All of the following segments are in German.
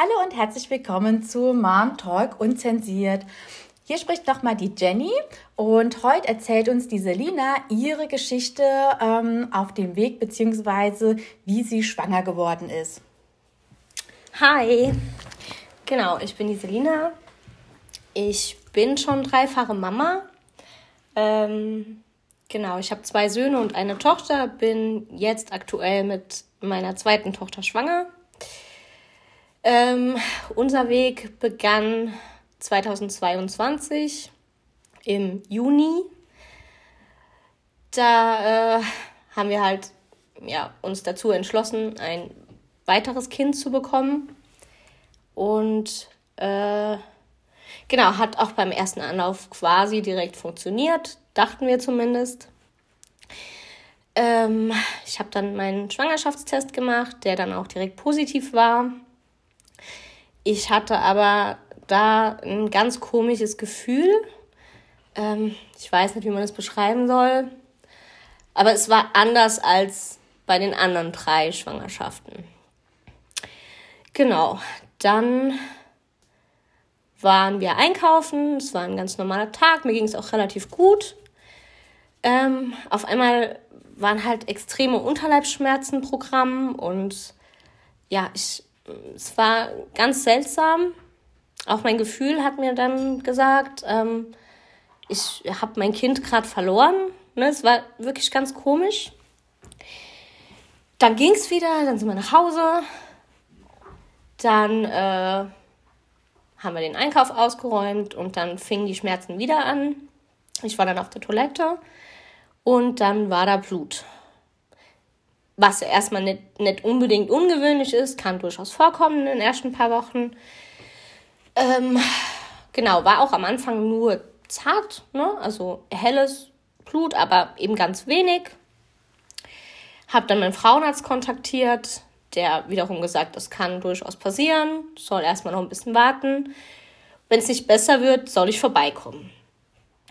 Hallo und herzlich willkommen zu Mom Talk Unzensiert. Hier spricht nochmal die Jenny und heute erzählt uns die Selina ihre Geschichte ähm, auf dem Weg bzw. wie sie schwanger geworden ist. Hi, genau, ich bin die Selina. Ich bin schon dreifache Mama. Ähm, genau, ich habe zwei Söhne und eine Tochter, bin jetzt aktuell mit meiner zweiten Tochter schwanger. Ähm, unser Weg begann 2022 im Juni. Da äh, haben wir halt ja, uns dazu entschlossen, ein weiteres Kind zu bekommen. Und äh, genau, hat auch beim ersten Anlauf quasi direkt funktioniert, dachten wir zumindest. Ähm, ich habe dann meinen Schwangerschaftstest gemacht, der dann auch direkt positiv war. Ich hatte aber da ein ganz komisches Gefühl. Ähm, ich weiß nicht, wie man das beschreiben soll. Aber es war anders als bei den anderen drei Schwangerschaften. Genau, dann waren wir einkaufen. Es war ein ganz normaler Tag. Mir ging es auch relativ gut. Ähm, auf einmal waren halt extreme Unterleibsschmerzen Programm und ja, ich es war ganz seltsam. Auch mein Gefühl hat mir dann gesagt, ähm, ich habe mein Kind gerade verloren. Ne? Es war wirklich ganz komisch. Dann ging es wieder, dann sind wir nach Hause. Dann äh, haben wir den Einkauf ausgeräumt und dann fingen die Schmerzen wieder an. Ich war dann auf der Toilette und dann war da Blut was erstmal nicht, nicht unbedingt ungewöhnlich ist, kann durchaus vorkommen in den ersten paar Wochen. Ähm, genau, war auch am Anfang nur zart, ne? also helles Blut, aber eben ganz wenig. Hab dann meinen Frauenarzt kontaktiert, der wiederum gesagt, das kann durchaus passieren, soll erstmal noch ein bisschen warten. Wenn es nicht besser wird, soll ich vorbeikommen.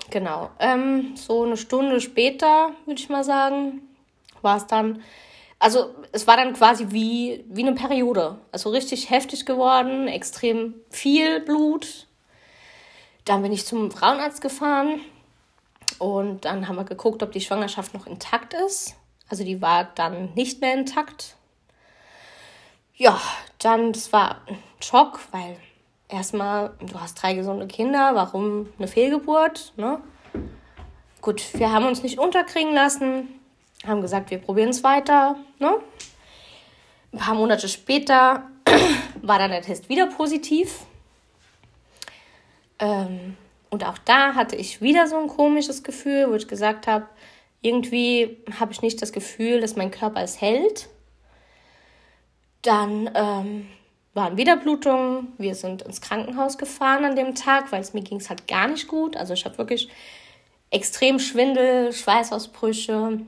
Genau, ähm, so eine Stunde später, würde ich mal sagen, war es dann also es war dann quasi wie, wie eine Periode. Also richtig heftig geworden, extrem viel Blut. Dann bin ich zum Frauenarzt gefahren und dann haben wir geguckt, ob die Schwangerschaft noch intakt ist. Also die war dann nicht mehr intakt. Ja, dann, das war ein Schock, weil erstmal, du hast drei gesunde Kinder, warum eine Fehlgeburt? Ne? Gut, wir haben uns nicht unterkriegen lassen haben gesagt, wir probieren es weiter. Ne? Ein paar Monate später war dann der Test wieder positiv. Ähm, und auch da hatte ich wieder so ein komisches Gefühl, wo ich gesagt habe, irgendwie habe ich nicht das Gefühl, dass mein Körper es hält. Dann ähm, waren wieder Blutungen. Wir sind ins Krankenhaus gefahren an dem Tag, weil es mir ging es halt gar nicht gut. Also ich habe wirklich extrem Schwindel, Schweißausbrüche,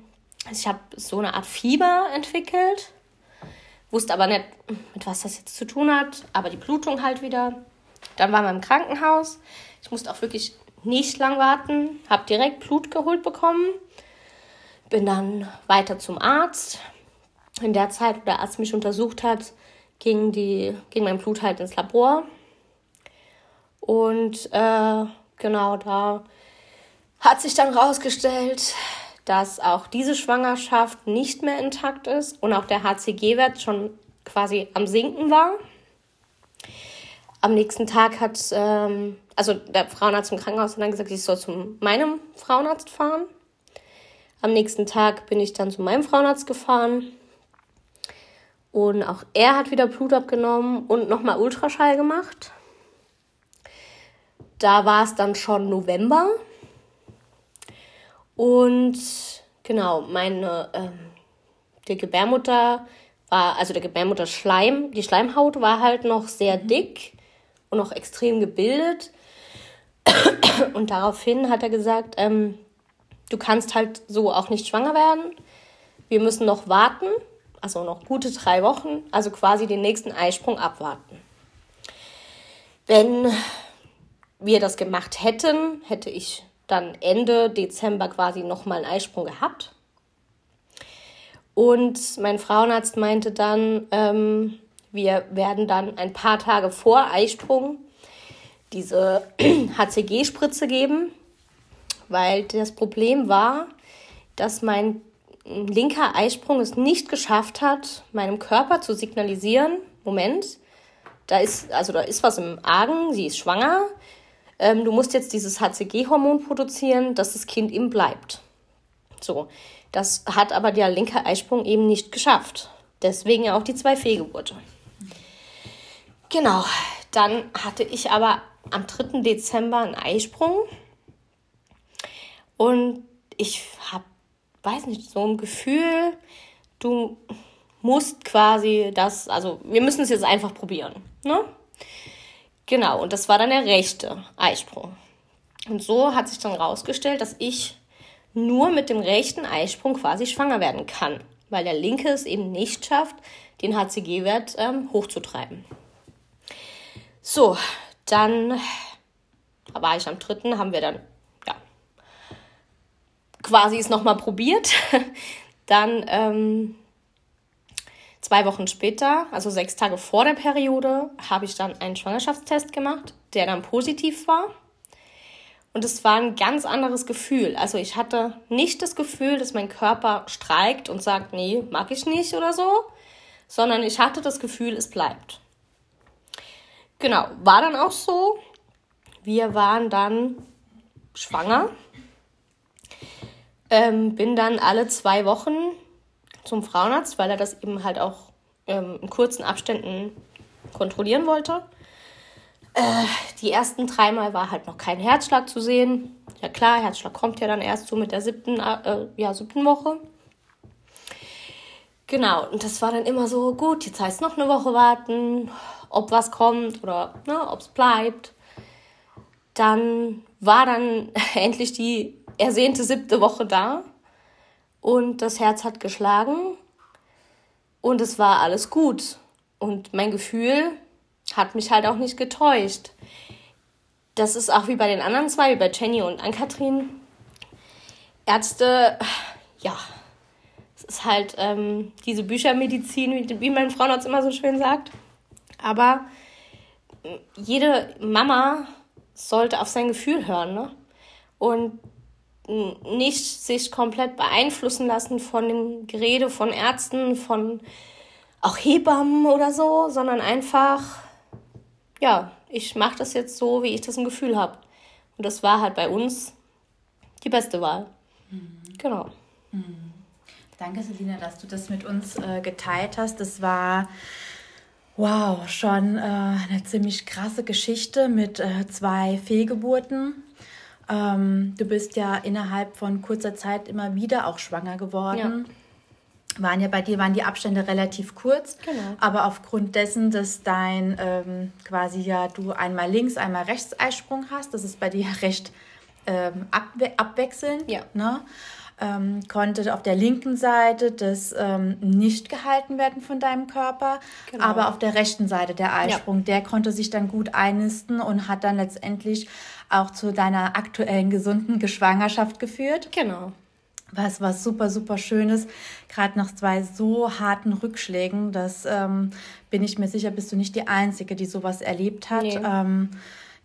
also ich habe so eine Art Fieber entwickelt, wusste aber nicht, mit was das jetzt zu tun hat, aber die Blutung halt wieder. Dann waren wir im Krankenhaus. Ich musste auch wirklich nicht lang warten, habe direkt Blut geholt bekommen, bin dann weiter zum Arzt. In der Zeit, wo der Arzt mich untersucht hat, ging, die, ging mein Blut halt ins Labor. Und äh, genau da hat sich dann rausgestellt, dass auch diese Schwangerschaft nicht mehr intakt ist und auch der HCG-Wert schon quasi am Sinken war. Am nächsten Tag hat, ähm, also der Frauenarzt im Krankenhaus hat dann gesagt, ich soll zu meinem Frauenarzt fahren. Am nächsten Tag bin ich dann zu meinem Frauenarzt gefahren. Und auch er hat wieder Blut abgenommen und nochmal Ultraschall gemacht. Da war es dann schon November. Und genau, meine ähm, die Gebärmutter war, also der Gebärmutterschleim, die Schleimhaut war halt noch sehr mhm. dick und noch extrem gebildet. Und daraufhin hat er gesagt, ähm, du kannst halt so auch nicht schwanger werden. Wir müssen noch warten, also noch gute drei Wochen, also quasi den nächsten Eisprung abwarten. Wenn wir das gemacht hätten, hätte ich dann Ende Dezember quasi nochmal einen Eisprung gehabt. Und mein Frauenarzt meinte dann, ähm, wir werden dann ein paar Tage vor Eisprung diese HCG-Spritze geben, weil das Problem war, dass mein linker Eisprung es nicht geschafft hat, meinem Körper zu signalisieren, Moment, da ist, also da ist was im Argen, sie ist schwanger, ähm, du musst jetzt dieses HCG-Hormon produzieren, dass das Kind eben bleibt. So, das hat aber der linke Eisprung eben nicht geschafft. Deswegen ja auch die zwei Fehlgeburte. Genau, dann hatte ich aber am 3. Dezember einen Eisprung und ich habe, weiß nicht, so ein Gefühl, du musst quasi das, also wir müssen es jetzt einfach probieren. Ne? Genau, und das war dann der rechte Eisprung. Und so hat sich dann rausgestellt, dass ich nur mit dem rechten Eisprung quasi schwanger werden kann, weil der linke es eben nicht schafft, den HCG-Wert ähm, hochzutreiben. So, dann war ich am dritten, haben wir dann ja quasi es nochmal probiert. dann ähm, Zwei Wochen später, also sechs Tage vor der Periode, habe ich dann einen Schwangerschaftstest gemacht, der dann positiv war. Und es war ein ganz anderes Gefühl. Also ich hatte nicht das Gefühl, dass mein Körper streikt und sagt, nee, mag ich nicht oder so, sondern ich hatte das Gefühl, es bleibt. Genau, war dann auch so. Wir waren dann schwanger. Ähm, bin dann alle zwei Wochen zum Frauenarzt, weil er das eben halt auch ähm, in kurzen Abständen kontrollieren wollte. Äh, die ersten dreimal war halt noch kein Herzschlag zu sehen. Ja klar, Herzschlag kommt ja dann erst so mit der siebten, äh, ja, siebten Woche. Genau, und das war dann immer so, gut, jetzt heißt noch eine Woche warten, ob was kommt oder ne, ob es bleibt. Dann war dann endlich die ersehnte siebte Woche da und das Herz hat geschlagen und es war alles gut. Und mein Gefühl hat mich halt auch nicht getäuscht. Das ist auch wie bei den anderen zwei, wie bei Jenny und Ann-Kathrin. Ärzte, ja, es ist halt ähm, diese Büchermedizin, wie, wie mein Frauenarzt immer so schön sagt. Aber jede Mama sollte auf sein Gefühl hören, ne? Und nicht sich komplett beeinflussen lassen von dem Gerede von Ärzten, von auch Hebammen oder so, sondern einfach, ja, ich mache das jetzt so, wie ich das im Gefühl habe. Und das war halt bei uns die beste Wahl. Mhm. Genau. Mhm. Danke, Selina, dass du das mit uns äh, geteilt hast. Das war wow, schon äh, eine ziemlich krasse Geschichte mit äh, zwei Fehlgeburten. Ähm, du bist ja innerhalb von kurzer Zeit immer wieder auch schwanger geworden. Ja. Waren ja bei dir waren die Abstände relativ kurz, genau. aber aufgrund dessen, dass dein ähm, quasi ja du einmal links, einmal rechts Eisprung hast, das ist bei dir recht ähm, abwe abwechselnd. Ja. Ne? Ähm, konnte auf der linken Seite das ähm, nicht gehalten werden von deinem Körper, genau. aber auf der rechten Seite der Eisprung, ja. der konnte sich dann gut einnisten und hat dann letztendlich auch zu deiner aktuellen gesunden Geschwangerschaft geführt. Genau. Was was super, super Schönes, gerade nach zwei so harten Rückschlägen, das ähm, bin ich mir sicher, bist du nicht die Einzige, die sowas erlebt hat. Nee. Ähm,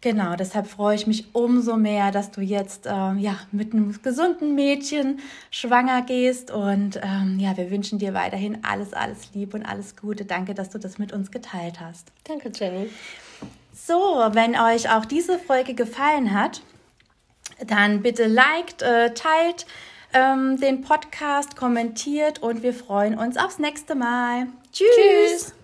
Genau, deshalb freue ich mich umso mehr, dass du jetzt ähm, ja, mit einem gesunden Mädchen schwanger gehst. Und ähm, ja, wir wünschen dir weiterhin alles, alles Liebe und alles Gute. Danke, dass du das mit uns geteilt hast. Danke, Jenny. So, wenn euch auch diese Folge gefallen hat, dann bitte liked, äh, teilt ähm, den Podcast, kommentiert und wir freuen uns aufs nächste Mal. Tschüss. Tschüss.